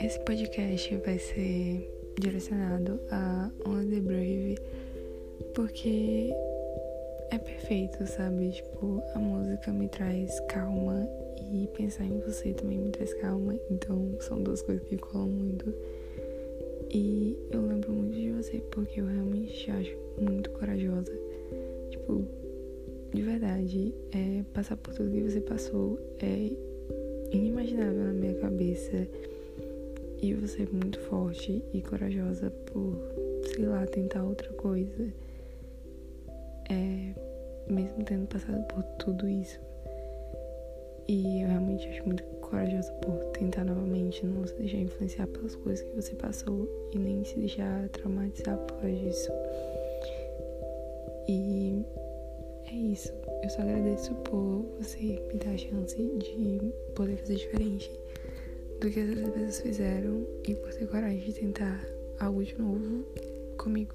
Esse podcast vai ser direcionado a Only the Brave porque é perfeito, sabe? Tipo, a música me traz calma e pensar em você também me traz calma. Então, são duas coisas que colam muito. E eu lembro muito de você porque eu realmente te acho muito corajosa. Tipo, de verdade, é, passar por tudo que você passou é inimaginável na minha cabeça. E você é muito forte e corajosa por, sei lá, tentar outra coisa. É, mesmo tendo passado por tudo isso. E eu realmente acho muito corajosa por tentar novamente não se deixar influenciar pelas coisas que você passou e nem se deixar traumatizar por causa disso. E isso. Eu só agradeço por você me dar a chance de poder fazer diferente do que as outras pessoas fizeram e por ter coragem de tentar algo de novo comigo.